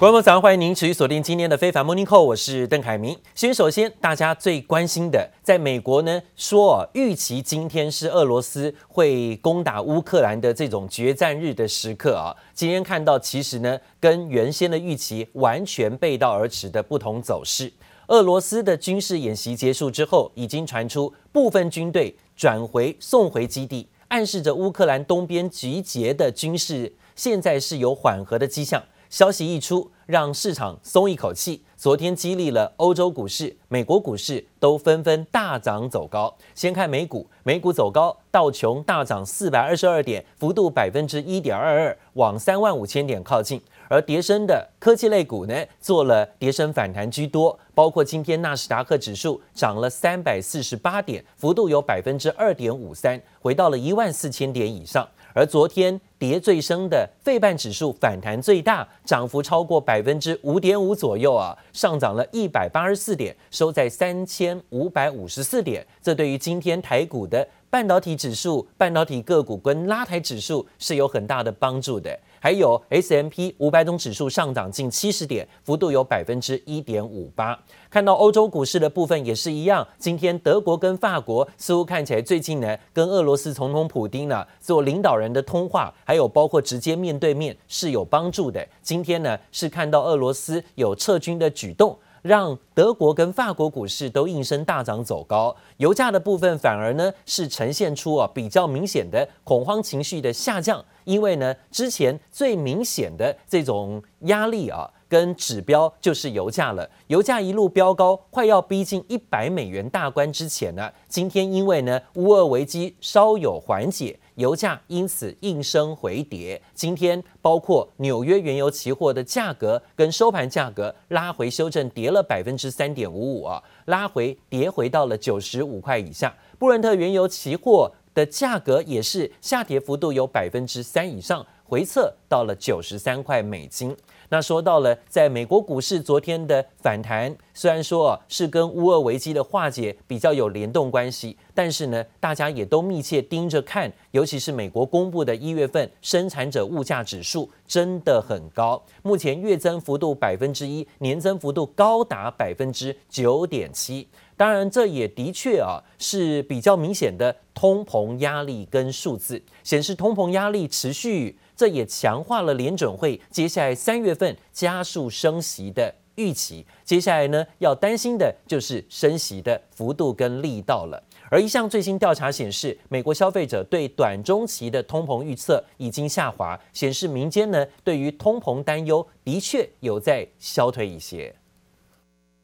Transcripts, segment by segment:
观众早上欢迎您持续锁定今天的非凡 Morning Call，我是邓凯明。先首先，大家最关心的，在美国呢说预期今天是俄罗斯会攻打乌克兰的这种决战日的时刻啊。今天看到其实呢跟原先的预期完全背道而驰的不同走势。俄罗斯的军事演习结束之后，已经传出部分军队转回送回基地，暗示着乌克兰东边集结的军事现在是有缓和的迹象。消息一出，让市场松一口气。昨天激励了欧洲股市、美国股市都纷纷大涨走高。先看美股，美股走高，道琼大涨四百二十二点，幅度百分之一点二二，往三万五千点靠近。而跌升的科技类股呢，做了跌升反弹居多，包括今天纳斯达克指数涨了三百四十八点，幅度有百分之二点五三，回到了一万四千点以上。而昨天跌最深的费半指数反弹最大，涨幅超过百分之五点五左右啊，上涨了一百八十四点，收在三千五百五十四点。这对于今天台股的半导体指数、半导体个股跟拉抬指数是有很大的帮助的。还有 S M P 五百种指数上涨近七十点，幅度有百分之一点五八。看到欧洲股市的部分也是一样，今天德国跟法国似乎看起来最近呢，跟俄罗斯总统普丁呢做领导人的通话，还有包括直接面对面是有帮助的。今天呢是看到俄罗斯有撤军的举动。让德国跟法国股市都应声大涨走高，油价的部分反而呢是呈现出啊比较明显的恐慌情绪的下降，因为呢之前最明显的这种压力啊。跟指标就是油价了，油价一路飙高，快要逼近一百美元大关之前呢，今天因为呢乌俄危机稍有缓解，油价因此应声回跌。今天包括纽约原油期货的价格跟收盘价格拉回修正，跌了百分之三点五五啊，拉回跌回到了九十五块以下。布伦特原油期货的价格也是下跌幅度有百分之三以上，回测到了九十三块美金。那说到了，在美国股市昨天的反弹，虽然说是跟乌俄危机的化解比较有联动关系，但是呢，大家也都密切盯着看，尤其是美国公布的一月份生产者物价指数真的很高，目前月增幅度百分之一，年增幅度高达百分之九点七。当然，这也的确啊是比较明显的通膨压力跟数字显示，通膨压力持续。这也强化了联准会接下来三月份加速升息的预期。接下来呢，要担心的就是升息的幅度跟力道了。而一项最新调查显示，美国消费者对短中期的通膨预测已经下滑，显示民间呢对于通膨担忧的确有在消退一些。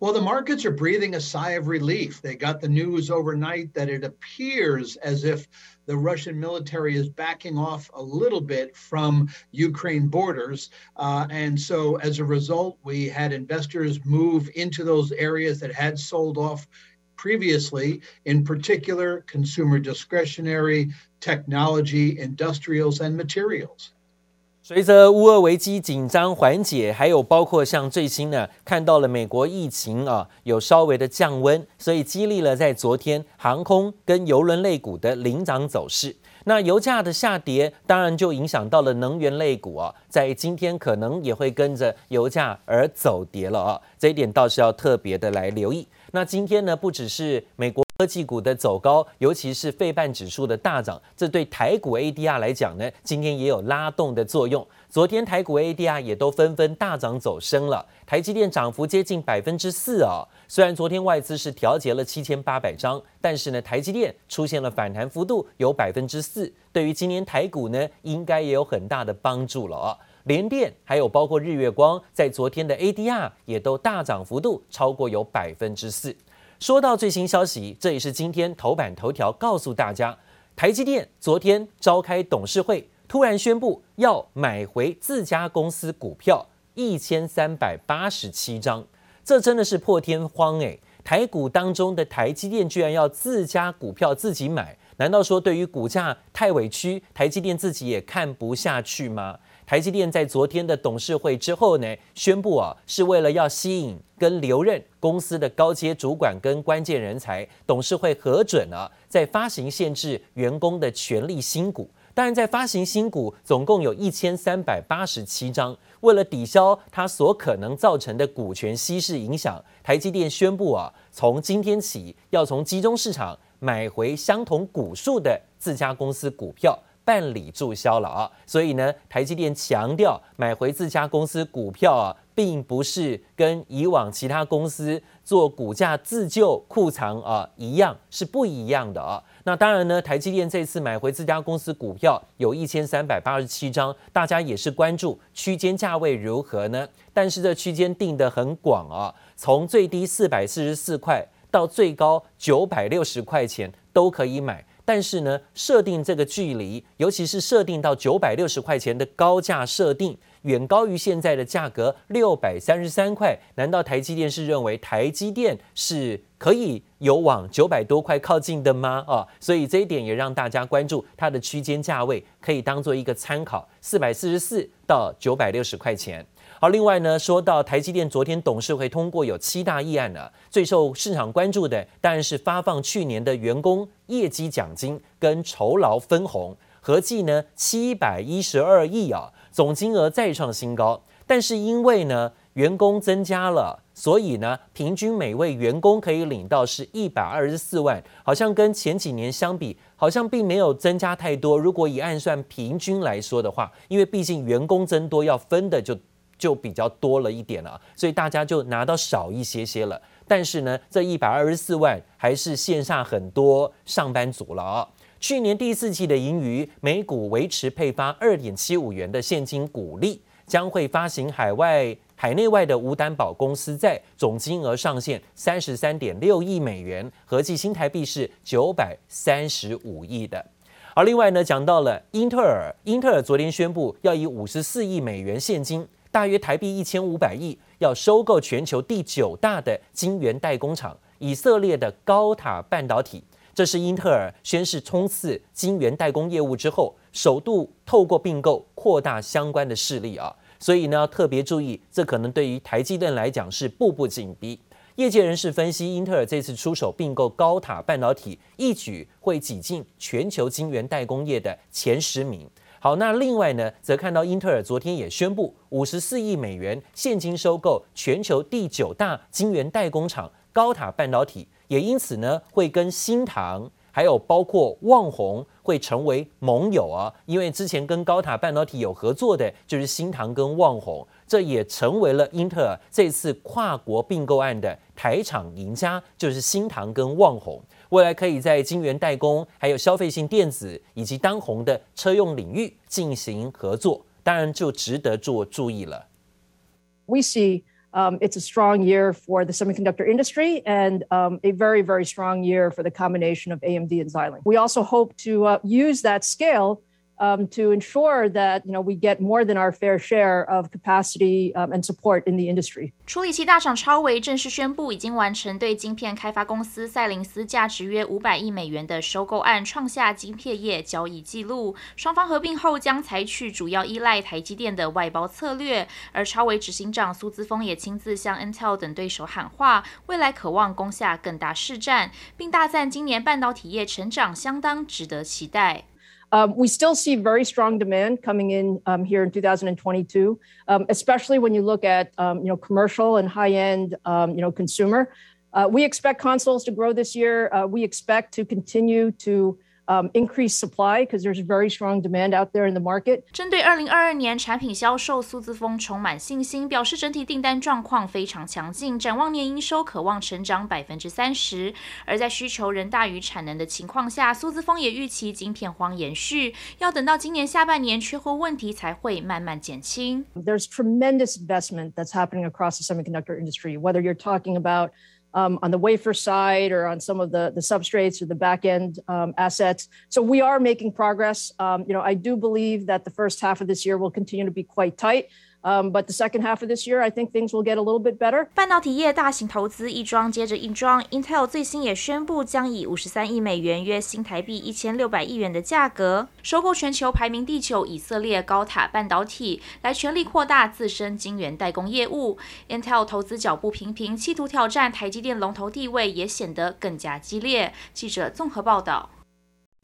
Well, the markets are breathing a sigh of relief. They got the news overnight that it appears as if the Russian military is backing off a little bit from Ukraine borders. Uh, and so as a result, we had investors move into those areas that had sold off previously, in particular, consumer discretionary, technology, industrials, and materials. 随着乌俄危机紧张缓解，还有包括像最新呢，看到了美国疫情啊有稍微的降温，所以激励了在昨天航空跟邮轮类股的领涨走势。那油价的下跌，当然就影响到了能源类股啊，在今天可能也会跟着油价而走跌了啊，这一点倒是要特别的来留意。那今天呢，不只是美国。科技股的走高，尤其是费半指数的大涨，这对台股 ADR 来讲呢，今天也有拉动的作用。昨天台股 ADR 也都纷纷大涨走升了，台积电涨幅接近百分之四啊。虽然昨天外资是调节了七千八百张，但是呢，台积电出现了反弹幅度有百分之四，对于今年台股呢，应该也有很大的帮助了啊。联电还有包括日月光，在昨天的 ADR 也都大涨幅度超过有百分之四。说到最新消息，这也是今天头版头条告诉大家，台积电昨天召开董事会，突然宣布要买回自家公司股票一千三百八十七张，这真的是破天荒诶，台股当中的台积电居然要自家股票自己买，难道说对于股价太委屈，台积电自己也看不下去吗？台积电在昨天的董事会之后呢，宣布啊，是为了要吸引跟留任公司的高阶主管跟关键人才，董事会核准了，在发行限制员工的权利新股。当然，在发行新股总共有一千三百八十七张。为了抵消它所可能造成的股权稀释影响，台积电宣布啊，从今天起要从集中市场买回相同股数的自家公司股票。办理注销了啊，所以呢，台积电强调买回自家公司股票啊，并不是跟以往其他公司做股价自救库藏啊一样，是不一样的啊。那当然呢，台积电这次买回自家公司股票有一千三百八十七张，大家也是关注区间价位如何呢？但是这区间定得很广啊，从最低四百四十四块到最高九百六十块钱都可以买。但是呢，设定这个距离，尤其是设定到九百六十块钱的高价设定，远高于现在的价格六百三十三块。难道台积电是认为台积电是可以有往九百多块靠近的吗？啊，所以这一点也让大家关注它的区间价位，可以当做一个参考，四百四十四到九百六十块钱。好，另外呢，说到台积电昨天董事会通过有七大议案呢，最受市场关注的当然是发放去年的员工业绩奖金跟酬劳分红，合计呢七百一十二亿啊，总金额再创新高。但是因为呢员工增加了，所以呢平均每位员工可以领到是一百二十四万，好像跟前几年相比，好像并没有增加太多。如果以按算平均来说的话，因为毕竟员工增多要分的就。就比较多了一点了，所以大家就拿到少一些些了。但是呢，这一百二十四万还是线下很多上班族了啊。去年第四季的盈余，每股维持配发二点七五元的现金股利，将会发行海外、海内外的无担保公司债，总金额上限三十三点六亿美元，合计新台币是九百三十五亿的。而另外呢，讲到了英特尔，英特尔昨天宣布要以五十四亿美元现金。大约台币一千五百亿，要收购全球第九大的晶圆代工厂以色列的高塔半导体。这是英特尔宣誓冲刺晶圆代工业务之后，首度透过并购扩大相关的势力啊。所以呢，特别注意，这可能对于台积电来讲是步步紧逼。业界人士分析，英特尔这次出手并购高塔半导体，一举会挤进全球晶圆代工业的前十名。好，那另外呢，则看到英特尔昨天也宣布五十四亿美元现金收购全球第九大晶圆代工厂高塔半导体，也因此呢，会跟新唐还有包括旺宏会成为盟友啊，因为之前跟高塔半导体有合作的就是新唐跟旺宏，这也成为了英特尔这次跨国并购案的台厂赢家，就是新唐跟旺宏。未来可以在晶圆代工、还有消费性电子以及当红的车用领域进行合作，当然就值得做注意了。We see, um, it's a strong year for the semiconductor industry and um, a very, very strong year for the combination of AMD and Xilinx. We also hope to uh, use that scale. Um, to ensure that you know we get more than our fair share of capacity um, and support in the industry. 处理器大厂超微正式宣布，已经完成对晶片开发公司赛灵思价值约五百亿美元的收购案，创下晶片业交易记录。双方合并后将采取主要依赖台积电的外包策略，而超微执行长苏姿峰也亲自向 Intel 等对手喊话，未来渴望攻下更大市占，并大赞今年半导体业成长相当值得期待。Um, we still see very strong demand coming in um, here in 2022, um, especially when you look at um, you know commercial and high-end um, you know consumer. Uh, we expect consoles to grow this year. Uh, we expect to continue to Um, increase supply because there's very strong demand out there in the market. 针对二零二二年产品销售，苏姿丰充满信心，表示整体订单状况非常强劲，展望年营收可望成长百分之三十。而在需求仍大于产能的情况下，苏姿丰也预期晶片荒延续，要等到今年下半年缺货问题才会慢慢减轻。There's tremendous investment that's happening across the semiconductor industry, whether you're talking about um, on the wafer side or on some of the, the substrates or the back end um, assets. So we are making progress. Um, you know, I do believe that the first half of this year will continue to be quite tight. Um, but the second half of this year, I think things will get a little bit better. 半导体业大型投资一桩接着一桩，Intel 最新也宣布将以五十三亿美元（约新台币一千六百亿元）的价格收购全球排名第九以色列高塔半导体，来全力扩大自身晶圆代工业务。Intel 投资脚步频频，企图挑战台积电龙头地位，也显得更加激烈。记者综合报道。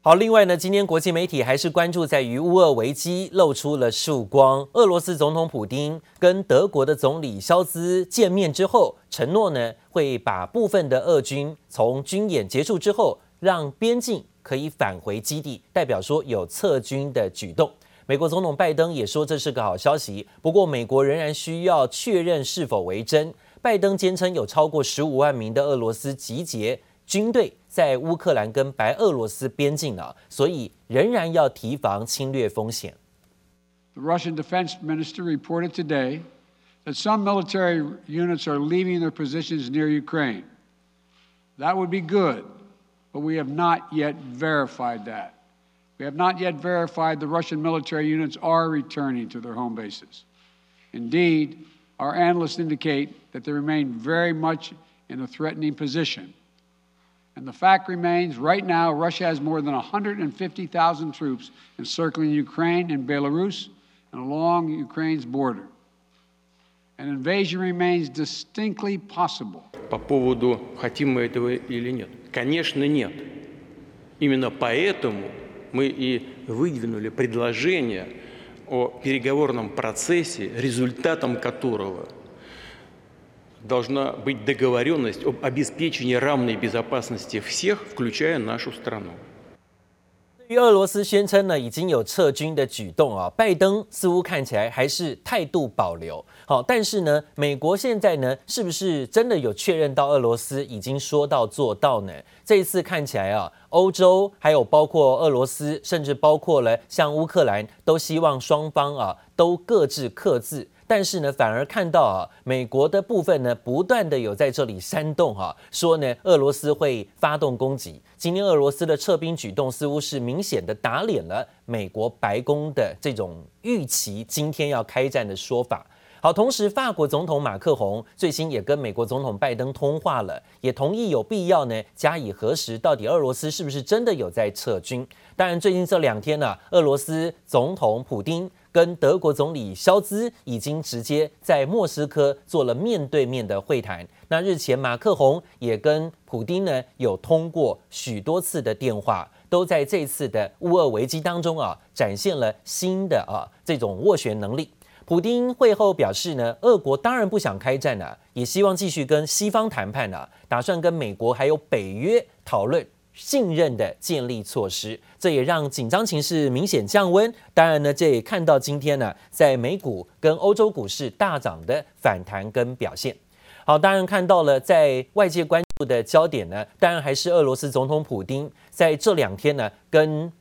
好，另外呢，今天国际媒体还是关注在于乌俄危机露出了曙光。俄罗斯总统普丁跟德国的总理肖兹见面之后，承诺呢会把部分的俄军从军演结束之后，让边境可以返回基地，代表说有撤军的举动。美国总统拜登也说这是个好消息，不过美国仍然需要确认是否为真。拜登坚称有超过十五万名的俄罗斯集结。军队在乌克兰跟白俄罗斯边境呢，所以仍然要提防侵略风险。The Russian defense minister reported today that some military units are leaving their positions near Ukraine. That would be good, but we have not yet verified that. We have not yet verified the Russian military units are returning to their home bases. Indeed, our analysts indicate that they remain very much in a threatening position. And the fact remains, right now, Russia has more than 150,000 troops encircling Ukraine and Belarus and along Ukraine's border. An invasion remains distinctly possible. По поводу, хотим мы этого или нет? Конечно, нет. Именно поэтому мы и выдвинули предложение о переговорном процессе, результатом которого – должна быть договоренность об обеспечении равной безопасности всех, включая нашу страну. 对于俄罗斯宣称呢已经有撤军的举动啊，拜登似乎看起来还是态度保留。好，但是呢，美国现在呢是不是真的有确认到俄罗斯已经说到做到呢？这一次看起来啊，欧洲还有包括俄罗斯，甚至包括了像乌克兰，都希望双方啊都各自克制。 但是呢，反而看到啊，美国的部分呢，不断的有在这里煽动哈，说呢，俄罗斯会发动攻击。今天俄罗斯的撤兵举动，似乎是明显的打脸了美国白宫的这种预期，今天要开战的说法。好，同时法国总统马克宏最新也跟美国总统拜登通话了，也同意有必要呢加以核实，到底俄罗斯是不是真的有在撤军。当然，最近这两天呢、俄罗斯总统普丁。跟德国总理肖兹已经直接在莫斯科做了面对面的会谈。那日前马克宏也跟普丁呢有通过许多次的电话，都在这次的乌俄危机当中啊展现了新的啊这种斡旋能力。普丁会后表示呢，俄国当然不想开战了，也希望继续跟西方谈判啊，打算跟美国还有北约讨论。信任的建立措施，这也让紧张情势明显降温。当然呢，这也看到今天呢，在美股跟欧洲股市大涨的反弹跟表现。好，当然看到了，在外界关注的焦点呢，当然还是俄罗斯总统普丁在这两天呢，跟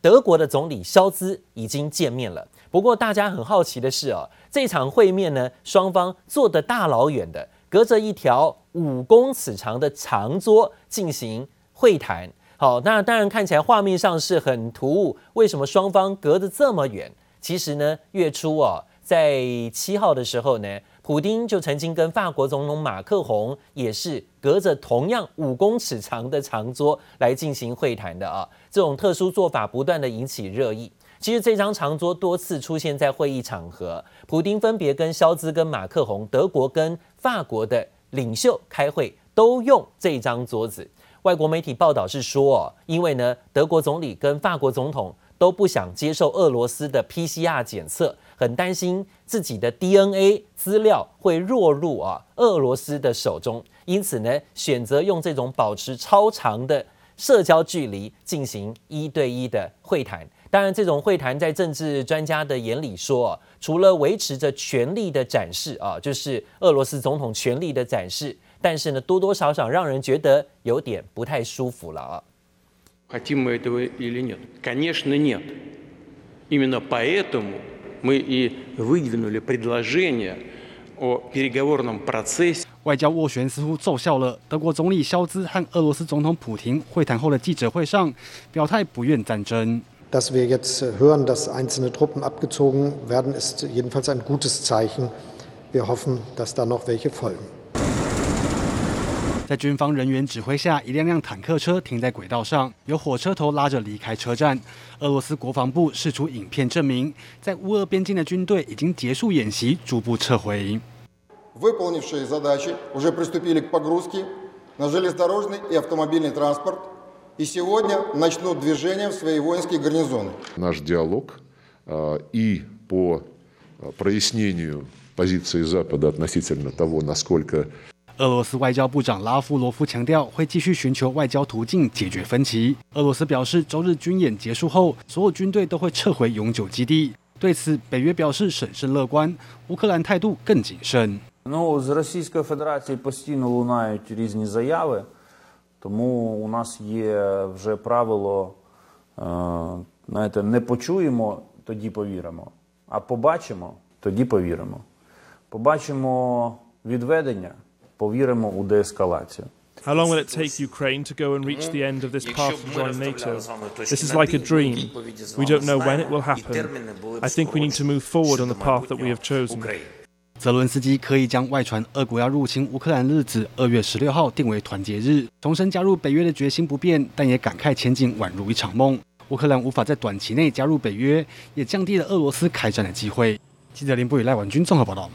德国的总理肖兹已经见面了。不过大家很好奇的是哦，这场会面呢，双方坐得大老远的，隔着一条五公尺长的长桌进行。会谈好，那当然看起来画面上是很突兀。为什么双方隔得这么远？其实呢，月初啊，在七号的时候呢，普丁就曾经跟法国总统马克宏也是隔着同样五公尺长的长桌来进行会谈的啊。这种特殊做法不断的引起热议。其实这张长桌多次出现在会议场合，普丁分别跟肖兹、跟马克宏、德国跟法国的领袖开会，都用这张桌子。外国媒体报道是说，因为呢，德国总理跟法国总统都不想接受俄罗斯的 PCR 检测，很担心自己的 DNA 资料会落入啊俄罗斯的手中，因此呢，选择用这种保持超长的社交距离进行一对一的会谈。当然，这种会谈在政治专家的眼里说，除了维持着权力的展示啊，就是俄罗斯总统权力的展示。但是呢，多多少少让人觉得有点不太舒服了啊。Хотим мы этого или нет? Конечно, нет. Именно поэтому мы и выдвинули предложение о переговорном процессе. 外交斡旋似乎奏效了。德国总理萧兹和俄罗斯总统普廷会谈后的记者会上，表态不愿战争。Dass wir jetzt hören, dass einzelne Truppen abgezogen werden, ist jedenfalls ein gutes Zeichen. Wir hoffen, dass da noch welche folgen. 在军方人员指挥下，一辆辆坦克车停在轨道上，由火车头拉着离开车站。俄罗斯国防部释出影片证明，在乌俄边境的军队已经结束演习，逐步撤回。 и сегодня начнут движение в свои воинские гарнизоны. Наш диалог и по прояснению позиции Запада относительно того, насколько 俄罗斯外交部长拉夫罗夫强调，会继续寻求外交途径解决分歧。俄罗斯表示，周日军演结束后，所有军队都会撤回永久基地。对此，北约表示审慎乐观，乌克兰态度更谨慎。Ну, з Російської Федерації постійно лунають різні заяви, тому у нас є вже правило, знаєте, не почуємо, тоді повіримо, а побачимо, тоді повіримо. Побачимо відведення, повіримо у деескалацію. How long will it take Ukraine to go and reach the end of this path to join NATO? This is like a dream. We don't know when it will happen. I think we need to move forward on the path that we have chosen. 泽伦斯基刻意将外传俄国要入侵乌克兰日子二月十六号定为团结日，重申加入北约的决心不变，但也感慨前景宛如一场梦。乌克兰无法在短期内加入北约，也降低了俄罗斯开战的机会。记者林波与赖婉君综合报道。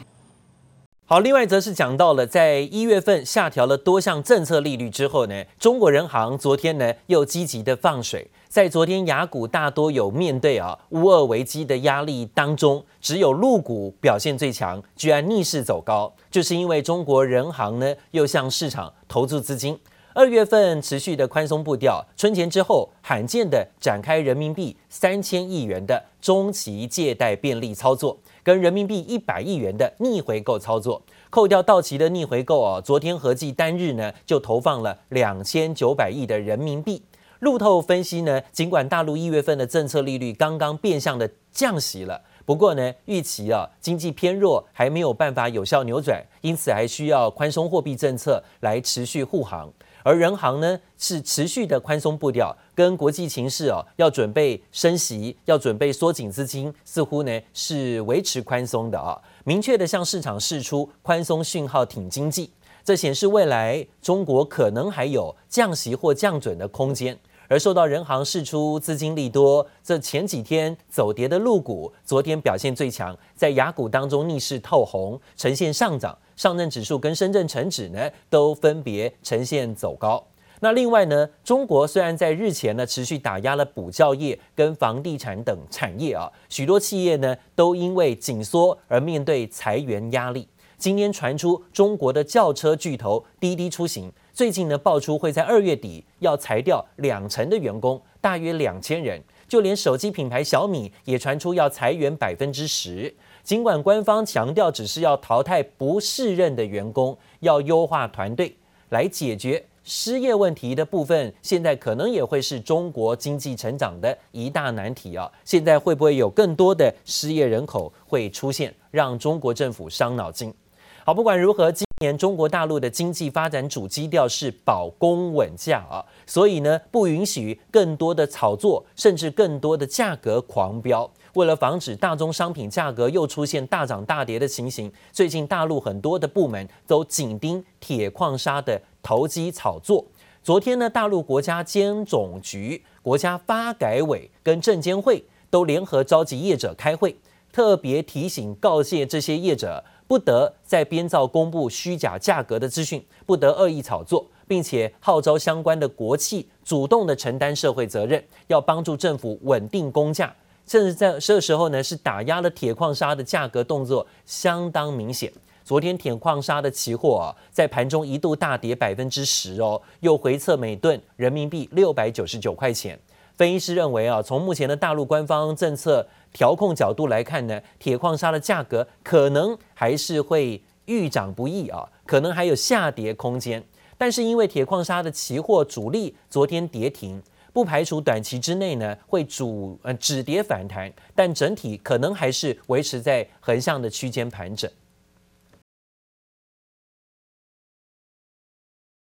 好，另外则是讲到了，在一月份下调了多项政策利率之后呢，中国人行昨天呢又积极的放水，在昨天雅股大多有面对啊乌二危机的压力当中，只有陆股表现最强，居然逆势走高，就是因为中国人行呢又向市场投注资金，二月份持续的宽松步调，春节之后罕见的展开人民币三千亿元的中期借贷便利操作。跟人民币一百亿元的逆回购操作，扣掉到期的逆回购哦，昨天合计单日呢就投放了两千九百亿的人民币。路透分析呢，尽管大陆一月份的政策利率刚刚变相的降息了，不过呢，预期啊经济偏弱，还没有办法有效扭转，因此还需要宽松货币政策来持续护航。而人行呢是持续的宽松步调，跟国际情势哦要准备升息，要准备缩紧资金，似乎呢是维持宽松的啊、哦，明确的向市场释出宽松讯号，挺经济。这显示未来中国可能还有降息或降准的空间。而受到人行释出资金利多，这前几天走跌的陆股，昨天表现最强，在雅股当中逆势透红，呈现上涨。上证指数跟深圳成指呢，都分别呈现走高。那另外呢，中国虽然在日前呢持续打压了补教业跟房地产等产业啊，许多企业呢都因为紧缩而面对裁员压力。今天传出中国的轿车巨头滴滴出行。最近呢，爆出会在二月底要裁掉两成的员工，大约两千人。就连手机品牌小米也传出要裁员百分之十。尽管官方强调只是要淘汰不适任的员工，要优化团队来解决失业问题的部分，现在可能也会是中国经济成长的一大难题啊！现在会不会有更多的失业人口会出现，让中国政府伤脑筋？好，不管如何。年中国大陆的经济发展主基调是保供稳价啊，所以呢不允许更多的炒作，甚至更多的价格狂飙。为了防止大宗商品价格又出现大涨大跌的情形，最近大陆很多的部门都紧盯铁矿砂的投机炒作。昨天呢，大陆国家监总局、国家发改委跟证监会都联合召集业者开会，特别提醒告诫这些业者。不得再编造公布虚假价格的资讯，不得恶意炒作，并且号召相关的国企主动的承担社会责任，要帮助政府稳定供价。甚至在这时候呢，是打压了铁矿砂的价格动作相当明显。昨天铁矿砂的期货啊，在盘中一度大跌百分之十哦，又回测每吨人民币六百九十九块钱。分析师认为啊，从目前的大陆官方政策调控角度来看呢，铁矿砂的价格可能还是会遇涨不易啊，可能还有下跌空间。但是因为铁矿砂的期货主力昨天跌停，不排除短期之内呢会主呃止跌反弹，但整体可能还是维持在横向的区间盘整。